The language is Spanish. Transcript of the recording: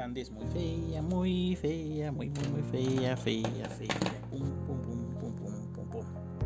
Sandy es muy fea, muy fea, muy, muy, muy fea, fea, fea. Pum, pum, pum, pum, pum, pum, pum.